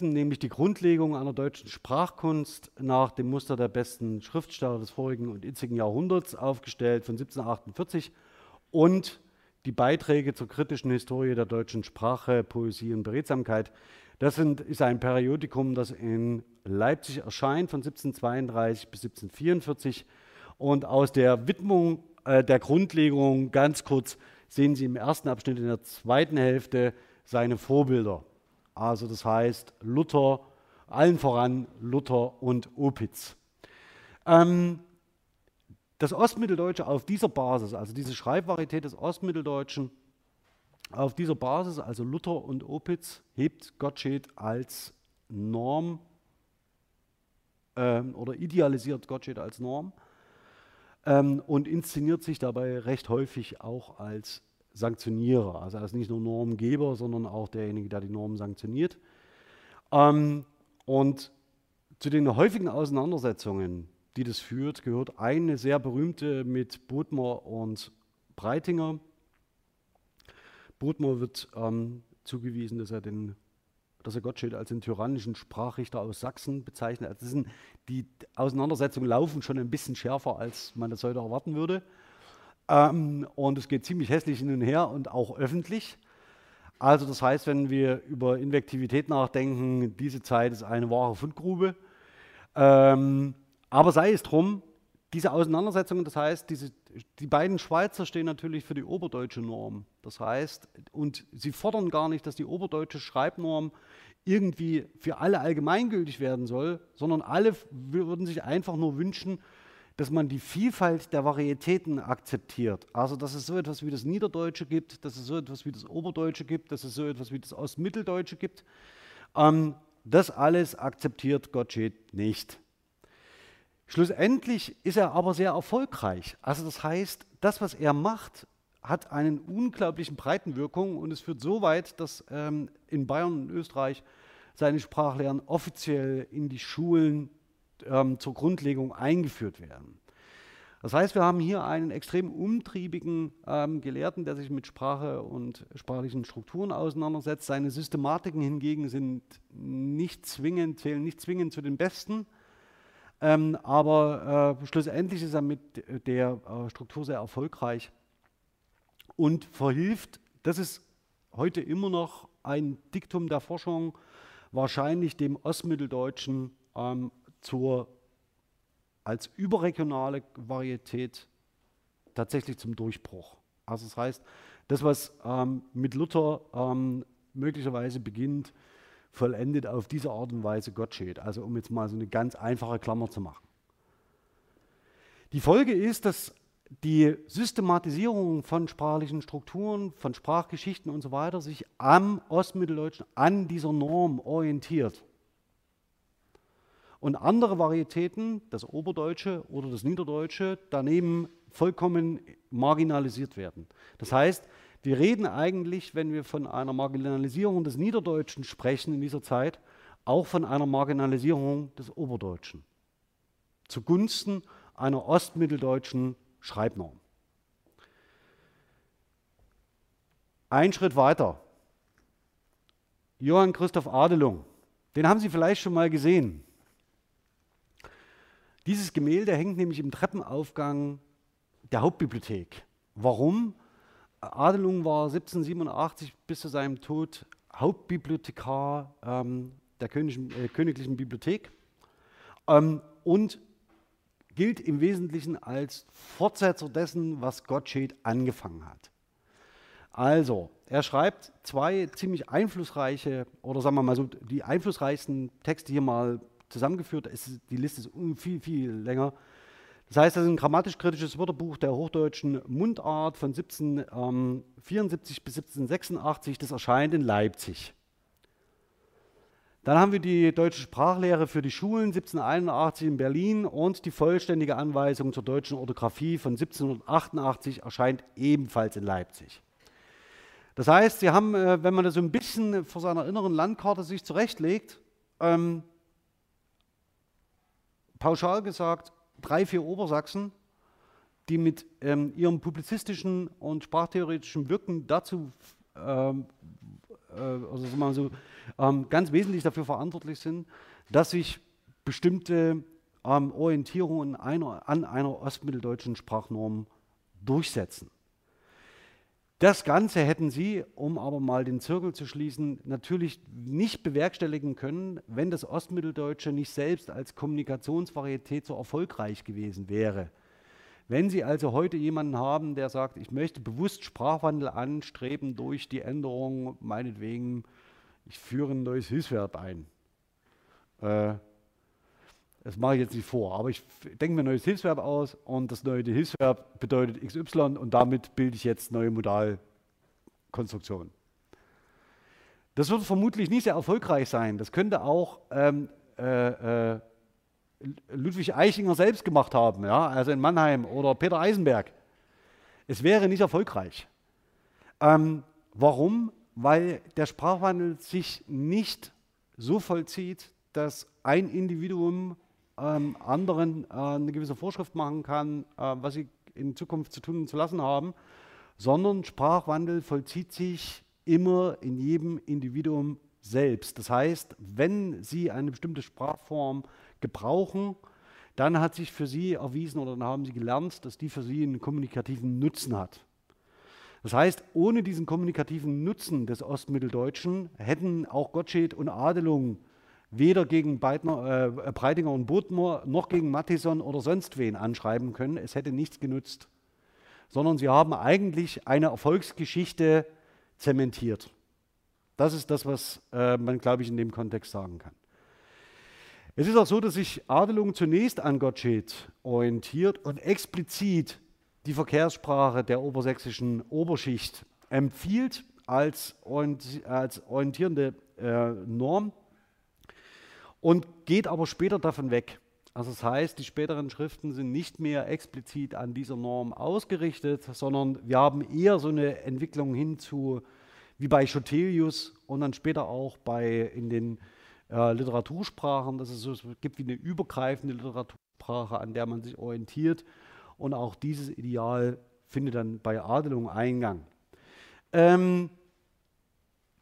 [SPEAKER 1] nämlich die Grundlegung einer deutschen Sprachkunst nach dem Muster der besten Schriftsteller des vorigen und jetzigen Jahrhunderts aufgestellt von 1748 und die Beiträge zur kritischen Historie der deutschen Sprache, Poesie und Beredsamkeit. Das sind, ist ein Periodikum, das in Leipzig erscheint von 1732 bis 1744. Und aus der Widmung äh, der Grundlegung ganz kurz sehen Sie im ersten Abschnitt in der zweiten Hälfte seine Vorbilder. Also das heißt Luther, allen voran Luther und Opitz. Ähm, das Ostmitteldeutsche auf dieser Basis, also diese Schreibvarietät des Ostmitteldeutschen, auf dieser Basis, also Luther und Opitz, hebt Gottsched als Norm ähm, oder idealisiert Gottsched als Norm ähm, und inszeniert sich dabei recht häufig auch als Sanktionierer, also als nicht nur Normgeber, sondern auch derjenige, der die Norm sanktioniert. Ähm, und zu den häufigen Auseinandersetzungen, die das führt, gehört eine sehr berühmte mit Bodmer und Breitinger. Bodmer wird ähm, zugewiesen, dass er den dass er Gottsched als den tyrannischen Sprachrichter aus Sachsen bezeichnet. Also sind, die Auseinandersetzungen laufen schon ein bisschen schärfer, als man das heute erwarten würde. Ähm, und es geht ziemlich hässlich hin und her und auch öffentlich. Also das heißt, wenn wir über Invektivität nachdenken, diese Zeit ist eine wahre Fundgrube. Ähm, aber sei es drum, diese Auseinandersetzungen, das heißt, diese, die beiden Schweizer stehen natürlich für die oberdeutsche Norm. Das heißt, und sie fordern gar nicht, dass die oberdeutsche Schreibnorm irgendwie für alle allgemeingültig werden soll, sondern alle würden sich einfach nur wünschen, dass man die Vielfalt der Varietäten akzeptiert. Also, dass es so etwas wie das Niederdeutsche gibt, dass es so etwas wie das Oberdeutsche gibt, dass es so etwas wie das Ostmitteldeutsche gibt. Ähm, das alles akzeptiert Gottsched nicht. Schlussendlich ist er aber sehr erfolgreich. Also das heißt, das, was er macht, hat einen unglaublichen Breitenwirkung und es führt so weit, dass ähm, in Bayern und Österreich seine Sprachlehren offiziell in die Schulen ähm, zur Grundlegung eingeführt werden. Das heißt, wir haben hier einen extrem umtriebigen ähm, Gelehrten, der sich mit Sprache und sprachlichen Strukturen auseinandersetzt. Seine Systematiken hingegen sind nicht zwingend, zählen nicht zwingend zu den besten. Ähm, aber äh, schlussendlich ist er mit der äh, Struktur sehr erfolgreich und verhilft, das ist heute immer noch ein Diktum der Forschung, wahrscheinlich dem Ostmitteldeutschen ähm, zur, als überregionale Varietät tatsächlich zum Durchbruch. Also das heißt, das, was ähm, mit Luther ähm, möglicherweise beginnt, vollendet auf diese Art und Weise Gottsched. Also um jetzt mal so eine ganz einfache Klammer zu machen. Die Folge ist, dass die Systematisierung von sprachlichen Strukturen, von Sprachgeschichten und so weiter sich am Ostmitteldeutschen, an dieser Norm orientiert. Und andere Varietäten, das Oberdeutsche oder das Niederdeutsche, daneben vollkommen marginalisiert werden. Das heißt, wir reden eigentlich, wenn wir von einer Marginalisierung des Niederdeutschen sprechen in dieser Zeit, auch von einer Marginalisierung des Oberdeutschen zugunsten einer ostmitteldeutschen Schreibnorm. Ein Schritt weiter. Johann Christoph Adelung, den haben Sie vielleicht schon mal gesehen. Dieses Gemälde hängt nämlich im Treppenaufgang der Hauptbibliothek. Warum? Adelung war 1787 bis zu seinem Tod Hauptbibliothekar ähm, der Königlichen, äh, Königlichen Bibliothek ähm, und gilt im Wesentlichen als Fortsetzer dessen, was Gottsched angefangen hat. Also, er schreibt zwei ziemlich einflussreiche, oder sagen wir mal so, die einflussreichsten Texte hier mal zusammengeführt. die Liste ist viel, viel länger. Das heißt, das ist ein grammatisch-kritisches Wörterbuch der hochdeutschen Mundart von 1774 bis 1786. Das erscheint in Leipzig. Dann haben wir die deutsche Sprachlehre für die Schulen 1781 in Berlin und die vollständige Anweisung zur deutschen Orthographie von 1788 erscheint ebenfalls in Leipzig. Das heißt, Sie haben, äh, wenn man das so ein bisschen vor seiner inneren Landkarte sich zurechtlegt, ähm, pauschal gesagt, drei, vier Obersachsen, die mit ähm, ihrem publizistischen und sprachtheoretischen Wirken dazu ähm, äh, also wir so, ähm, ganz wesentlich dafür verantwortlich sind, dass sich bestimmte ähm, Orientierungen einer, an einer ostmitteldeutschen Sprachnorm durchsetzen. Das Ganze hätten Sie, um aber mal den Zirkel zu schließen, natürlich nicht bewerkstelligen können, wenn das Ostmitteldeutsche nicht selbst als Kommunikationsvarietät so erfolgreich gewesen wäre. Wenn Sie also heute jemanden haben, der sagt, ich möchte bewusst Sprachwandel anstreben durch die Änderung, meinetwegen, ich führe ein neues Hilfsverb ein. Äh, das mache ich jetzt nicht vor, aber ich denke mir ein neues Hilfsverb aus und das neue Hilfsverb bedeutet XY und damit bilde ich jetzt neue Modalkonstruktionen. Das wird vermutlich nicht sehr erfolgreich sein. Das könnte auch ähm, äh, äh, Ludwig Eichinger selbst gemacht haben, ja, also in Mannheim oder Peter Eisenberg. Es wäre nicht erfolgreich. Ähm, warum? Weil der Sprachwandel sich nicht so vollzieht, dass ein Individuum ähm, anderen äh, eine gewisse Vorschrift machen kann, äh, was sie in Zukunft zu tun und zu lassen haben, sondern Sprachwandel vollzieht sich immer in jedem Individuum selbst. Das heißt, wenn Sie eine bestimmte Sprachform gebrauchen, dann hat sich für sie erwiesen oder dann haben sie gelernt, dass die für sie einen kommunikativen Nutzen hat. Das heißt, ohne diesen kommunikativen Nutzen des Ostmitteldeutschen hätten auch Gottsched und Adelung weder gegen Beidner, äh, Breitinger und Bodmer noch gegen Mattison oder sonst wen anschreiben können. Es hätte nichts genutzt. Sondern sie haben eigentlich eine Erfolgsgeschichte zementiert. Das ist das, was äh, man, glaube ich, in dem Kontext sagen kann. Es ist auch so, dass sich Adelung zunächst an Gottsched orientiert und explizit die Verkehrssprache der obersächsischen Oberschicht empfiehlt als, als orientierende äh, Norm und geht aber später davon weg. Also das heißt, die späteren Schriften sind nicht mehr explizit an dieser Norm ausgerichtet, sondern wir haben eher so eine Entwicklung hin zu, wie bei Schotelius und dann später auch bei in den äh, Literatursprachen, dass es so es gibt wie eine übergreifende Literatursprache, an der man sich orientiert. Und auch dieses Ideal findet dann bei Adelung Eingang. Ähm,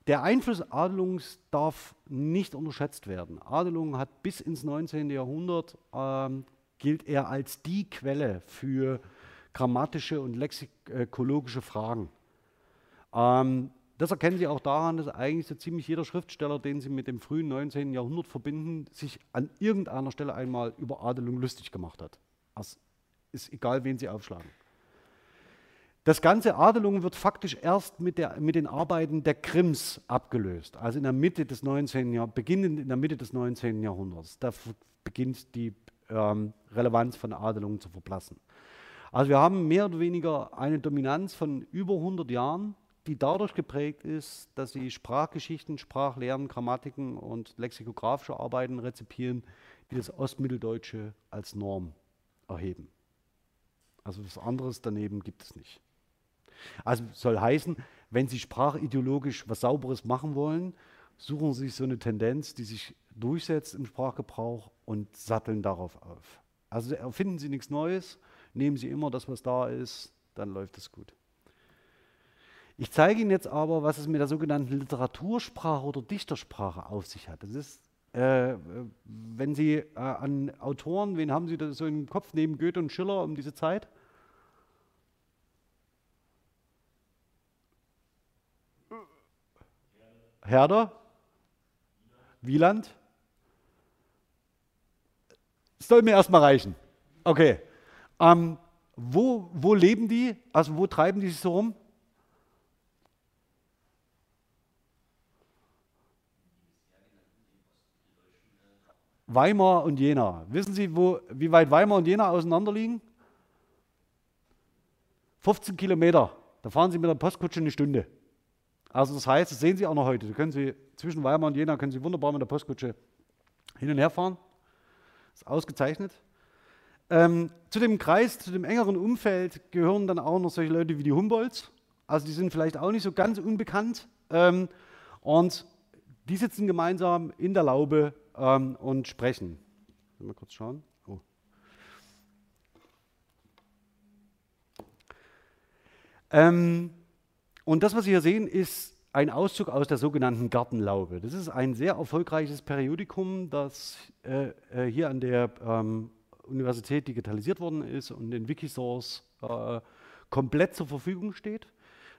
[SPEAKER 1] der Einfluss Adelungs darf nicht unterschätzt werden. Adelung hat bis ins 19. Jahrhundert ähm, gilt er als die Quelle für grammatische und lexikologische Fragen. Ähm, das erkennen Sie auch daran, dass eigentlich so ziemlich jeder Schriftsteller, den Sie mit dem frühen 19. Jahrhundert verbinden, sich an irgendeiner Stelle einmal über Adelung lustig gemacht hat. Das ist egal, wen Sie aufschlagen. Das ganze Adelung wird faktisch erst mit, der, mit den Arbeiten der Krims abgelöst, also in der Mitte des 19. Jahr, beginnend in der Mitte des 19. Jahrhunderts. Da beginnt die ähm, Relevanz von Adelung zu verblassen. Also wir haben mehr oder weniger eine Dominanz von über 100 Jahren die dadurch geprägt ist, dass sie Sprachgeschichten, Sprachlehren, Grammatiken und lexikografische Arbeiten rezipieren, die das Ostmitteldeutsche als Norm erheben. Also was anderes daneben gibt es nicht. Also soll heißen, wenn Sie sprachideologisch was Sauberes machen wollen, suchen Sie sich so eine Tendenz, die sich durchsetzt im Sprachgebrauch und satteln darauf auf. Also erfinden Sie nichts Neues, nehmen Sie immer das, was da ist, dann läuft es gut. Ich zeige Ihnen jetzt aber, was es mit der sogenannten Literatursprache oder Dichtersprache auf sich hat. Das ist, äh, wenn Sie äh, an Autoren, wen haben Sie da so im Kopf neben Goethe und Schiller um diese Zeit? Herder? Wieland? Das soll mir erstmal reichen. Okay. Ähm, wo, wo leben die? Also wo treiben die sich so rum? Weimar und Jena. Wissen Sie, wo, wie weit Weimar und Jena auseinander liegen? 15 Kilometer. Da fahren Sie mit der Postkutsche eine Stunde. Also das heißt, das sehen Sie auch noch heute. Da können Sie zwischen Weimar und Jena können Sie wunderbar mit der Postkutsche hin und her fahren. Das ist ausgezeichnet. Ähm, zu dem Kreis, zu dem engeren Umfeld gehören dann auch noch solche Leute wie die Humboldts. Also die sind vielleicht auch nicht so ganz unbekannt. Ähm, und die sitzen gemeinsam in der Laube ähm, und sprechen. Mal kurz schauen. Oh. Ähm, und das, was Sie hier sehen, ist ein Auszug aus der sogenannten Gartenlaube. Das ist ein sehr erfolgreiches Periodikum, das äh, äh, hier an der ähm, Universität digitalisiert worden ist und in Wikisource äh, komplett zur Verfügung steht.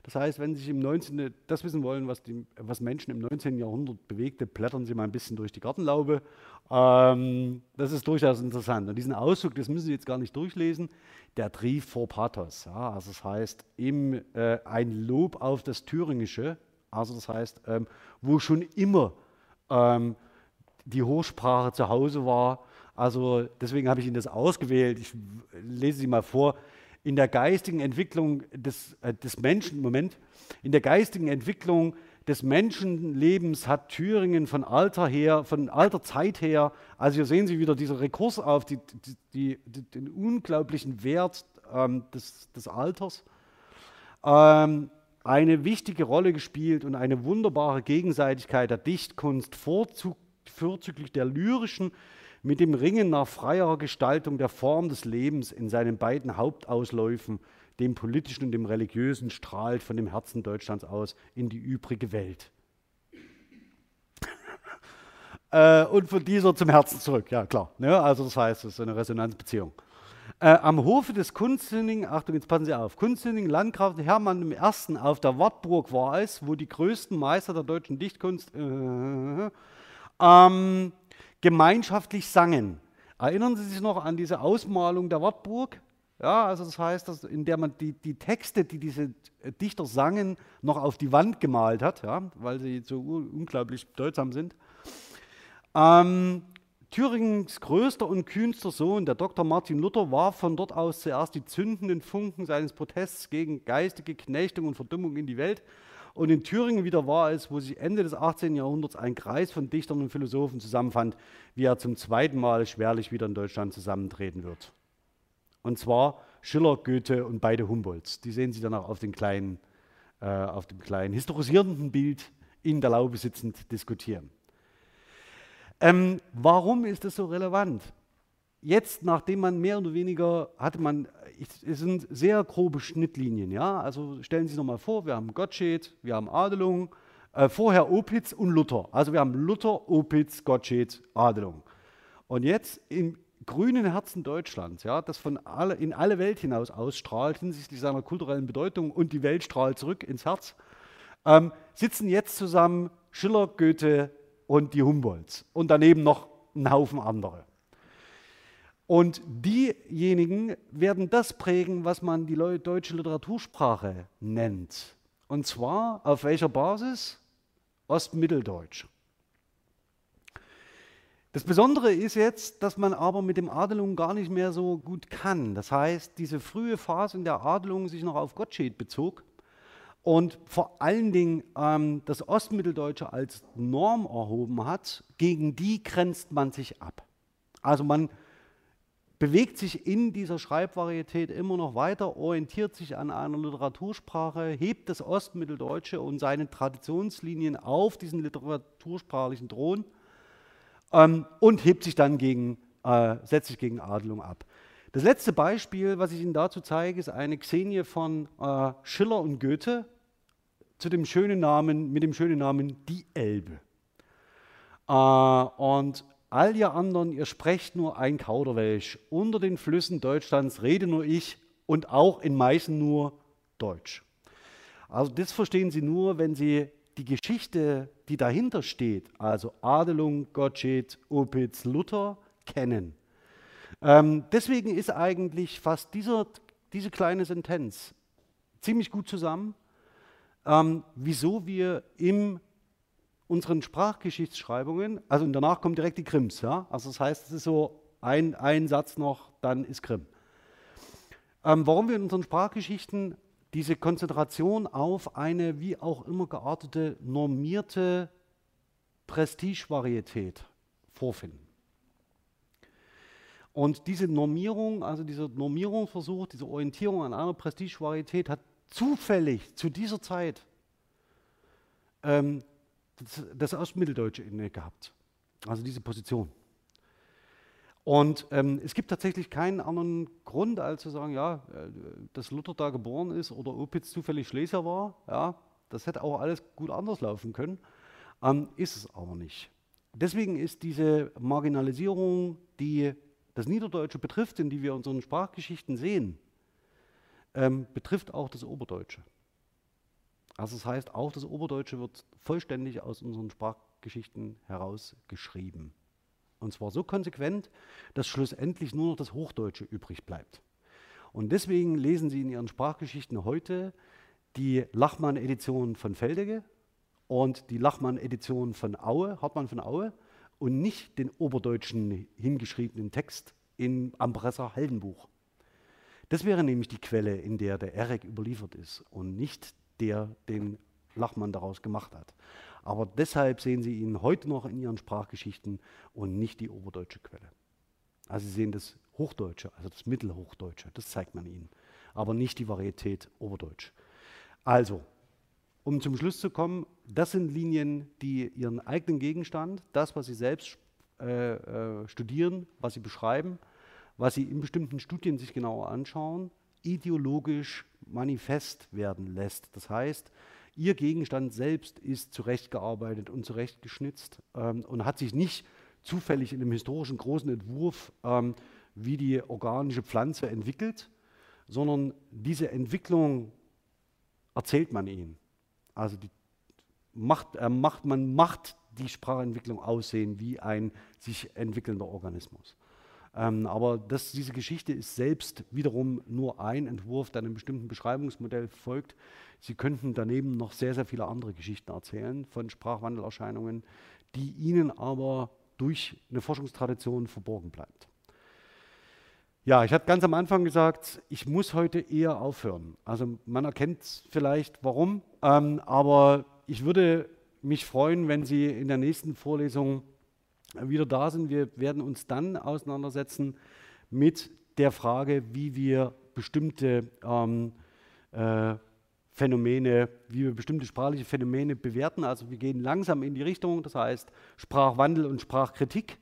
[SPEAKER 1] Das heißt, wenn Sie sich im 19. das wissen wollen, was, die, was Menschen im 19. Jahrhundert bewegte, blättern Sie mal ein bisschen durch die Gartenlaube. Ähm, das ist durchaus interessant. Und diesen Auszug, das müssen Sie jetzt gar nicht durchlesen, der trieft vor Pathos. Ja, also das heißt, eben äh, ein Lob auf das Thüringische, also das heißt, ähm, wo schon immer ähm, die Hochsprache zu Hause war. Also deswegen habe ich Ihnen das ausgewählt. Ich lese Sie mal vor in der geistigen Entwicklung des, äh, des Menschen, Moment, in der geistigen Entwicklung des Menschenlebens hat Thüringen von alter her, von alter Zeit her, also hier sehen Sie wieder dieser Rekurs auf die, die, die, den unglaublichen Wert ähm, des, des, Alters, ähm, eine wichtige Rolle gespielt und eine wunderbare Gegenseitigkeit der Dichtkunst, vorzüglich der lyrischen, mit dem Ringen nach freierer Gestaltung der Form des Lebens in seinen beiden Hauptausläufen, dem politischen und dem religiösen, strahlt von dem Herzen Deutschlands aus in die übrige Welt. äh, und von dieser zum Herzen zurück, ja klar. Ne? Also das heißt, es ist eine Resonanzbeziehung. Äh, am Hofe des Kunstsinnigen, Achtung, jetzt passen Sie auf, Kunstsinnigen Landgraf Hermann I. auf der Wartburg war es, wo die größten Meister der deutschen Dichtkunst äh, ähm, gemeinschaftlich sangen. Erinnern Sie sich noch an diese Ausmalung der Wartburg? Ja, also das heißt, dass, in der man die, die Texte, die diese Dichter sangen, noch auf die Wand gemalt hat, ja, weil sie so unglaublich bedeutsam sind. Ähm, Thüringens größter und kühnster Sohn, der Dr. Martin Luther, war von dort aus zuerst die zündenden Funken seines Protests gegen geistige Knechtung und Verdummung in die Welt. Und in Thüringen wieder war es, wo sich Ende des 18. Jahrhunderts ein Kreis von Dichtern und Philosophen zusammenfand, wie er zum zweiten Mal schwerlich wieder in Deutschland zusammentreten wird. Und zwar Schiller, Goethe und beide Humboldts. Die sehen Sie dann auch auf, kleinen, äh, auf dem kleinen historisierenden Bild in der Laube sitzend diskutieren. Ähm, warum ist das so relevant? Jetzt, nachdem man mehr oder weniger hatte man, es sind sehr grobe Schnittlinien, ja. Also stellen Sie sich nochmal vor, wir haben Gottsched, wir haben Adelung, äh, vorher Opitz und Luther. Also wir haben Luther, Opitz, Gottsched, Adelung. Und jetzt im grünen Herzen Deutschlands, ja, das von alle, in alle Welt hinaus ausstrahlt hinsichtlich seiner kulturellen Bedeutung und die Welt strahlt zurück ins Herz, ähm, sitzen jetzt zusammen Schiller, Goethe, und die Humboldts und daneben noch ein Haufen andere. Und diejenigen werden das prägen, was man die deutsche Literatursprache nennt. Und zwar auf welcher Basis? Ostmitteldeutsch. Das Besondere ist jetzt, dass man aber mit dem Adelung gar nicht mehr so gut kann. Das heißt, diese frühe Phase in der Adelung sich noch auf Gottsched bezog und vor allen Dingen ähm, das Ostmitteldeutsche als Norm erhoben hat, gegen die grenzt man sich ab. Also man bewegt sich in dieser Schreibvarietät immer noch weiter, orientiert sich an einer Literatursprache, hebt das Ostmitteldeutsche und seine Traditionslinien auf diesen literatursprachlichen Thron ähm, und hebt sich dann gegen, äh, setzt sich gegen Adelung ab. Das letzte Beispiel, was ich Ihnen dazu zeige, ist eine Xenie von äh, Schiller und Goethe, zu dem schönen Namen, mit dem schönen Namen Die Elbe. Äh, und all ihr anderen, ihr sprecht nur ein Kauderwelsch. Unter den Flüssen Deutschlands rede nur ich und auch in Meißen nur Deutsch. Also das verstehen Sie nur, wenn Sie die Geschichte, die dahinter steht, also Adelung, Gottsched, Opitz, Luther, kennen. Ähm, deswegen ist eigentlich fast dieser, diese kleine Sentenz ziemlich gut zusammen ähm, wieso wir in unseren Sprachgeschichtsschreibungen, also danach kommen direkt die Krims, ja? also das heißt, es ist so ein, ein Satz noch, dann ist Krim. Ähm, warum wir in unseren Sprachgeschichten diese Konzentration auf eine wie auch immer geartete normierte Prestigevarietät vorfinden. Und diese Normierung, also dieser Normierungsversuch, diese Orientierung an einer Prestigevarietät hat zufällig zu dieser Zeit ähm, das, Ostmitteldeutsche inne gehabt. Also diese Position. Und ähm, es gibt tatsächlich keinen anderen Grund, als zu sagen, ja, äh, dass Luther da geboren ist oder Opitz zufällig Schlesier war. Ja, das hätte auch alles gut anders laufen können. Ähm, ist es aber nicht. Deswegen ist diese Marginalisierung, die das Niederdeutsche betrifft, in die wir unseren Sprachgeschichten sehen, ähm, betrifft auch das Oberdeutsche. Also das heißt, auch das Oberdeutsche wird vollständig aus unseren Sprachgeschichten herausgeschrieben. Und zwar so konsequent, dass schlussendlich nur noch das Hochdeutsche übrig bleibt. Und deswegen lesen Sie in Ihren Sprachgeschichten heute die Lachmann-Edition von Feldege und die Lachmann-Edition von Aue, Hartmann von Aue, und nicht den oberdeutschen hingeschriebenen Text im Ambresser Heldenbuch. Das wäre nämlich die Quelle, in der der Erek überliefert ist und nicht der, den Lachmann daraus gemacht hat. Aber deshalb sehen Sie ihn heute noch in Ihren Sprachgeschichten und nicht die oberdeutsche Quelle. Also Sie sehen das Hochdeutsche, also das Mittelhochdeutsche, das zeigt man Ihnen, aber nicht die Varietät Oberdeutsch. Also, um zum Schluss zu kommen, das sind Linien, die ihren eigenen Gegenstand, das, was Sie selbst äh, äh, studieren, was Sie beschreiben, was Sie in bestimmten Studien sich genauer anschauen, ideologisch manifest werden lässt. Das heißt, Ihr Gegenstand selbst ist zurechtgearbeitet und zurechtgeschnitzt ähm, und hat sich nicht zufällig in einem historischen großen Entwurf ähm, wie die organische Pflanze entwickelt, sondern diese Entwicklung erzählt man ihnen. Also macht, äh, macht, man macht die Sprachentwicklung aussehen wie ein sich entwickelnder Organismus. Ähm, aber das, diese Geschichte ist selbst wiederum nur ein Entwurf, der einem bestimmten Beschreibungsmodell folgt. Sie könnten daneben noch sehr, sehr viele andere Geschichten erzählen von Sprachwandelerscheinungen, die Ihnen aber durch eine Forschungstradition verborgen bleibt. Ja, ich hatte ganz am Anfang gesagt, ich muss heute eher aufhören. Also man erkennt vielleicht warum, ähm, aber ich würde mich freuen, wenn Sie in der nächsten Vorlesung wieder da sind. Wir werden uns dann auseinandersetzen mit der Frage, wie wir bestimmte ähm, äh, Phänomene, wie wir bestimmte sprachliche Phänomene bewerten. Also wir gehen langsam in die Richtung, das heißt Sprachwandel und Sprachkritik.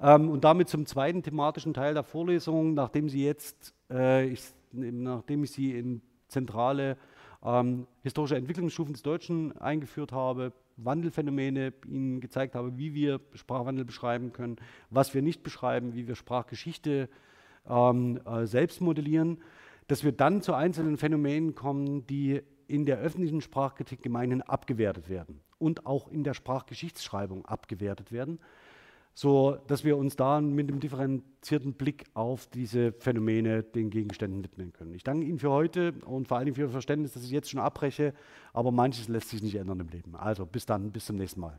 [SPEAKER 1] Ähm, und damit zum zweiten thematischen Teil der Vorlesung, nachdem Sie jetzt, äh, ich, nachdem ich Sie in zentrale ähm, historische Entwicklungsstufen des Deutschen eingeführt habe, Wandelphänomene Ihnen gezeigt habe, wie wir Sprachwandel beschreiben können, was wir nicht beschreiben, wie wir Sprachgeschichte ähm, äh, selbst modellieren, dass wir dann zu einzelnen Phänomenen kommen, die in der öffentlichen Sprachkritik gemeinhin abgewertet werden und auch in der Sprachgeschichtsschreibung abgewertet werden so dass wir uns da mit einem differenzierten Blick auf diese Phänomene den Gegenständen widmen können. Ich danke Ihnen für heute und vor allem für Ihr Verständnis, dass ich jetzt schon abbreche, aber manches lässt sich nicht ändern im Leben. Also bis dann, bis zum nächsten Mal.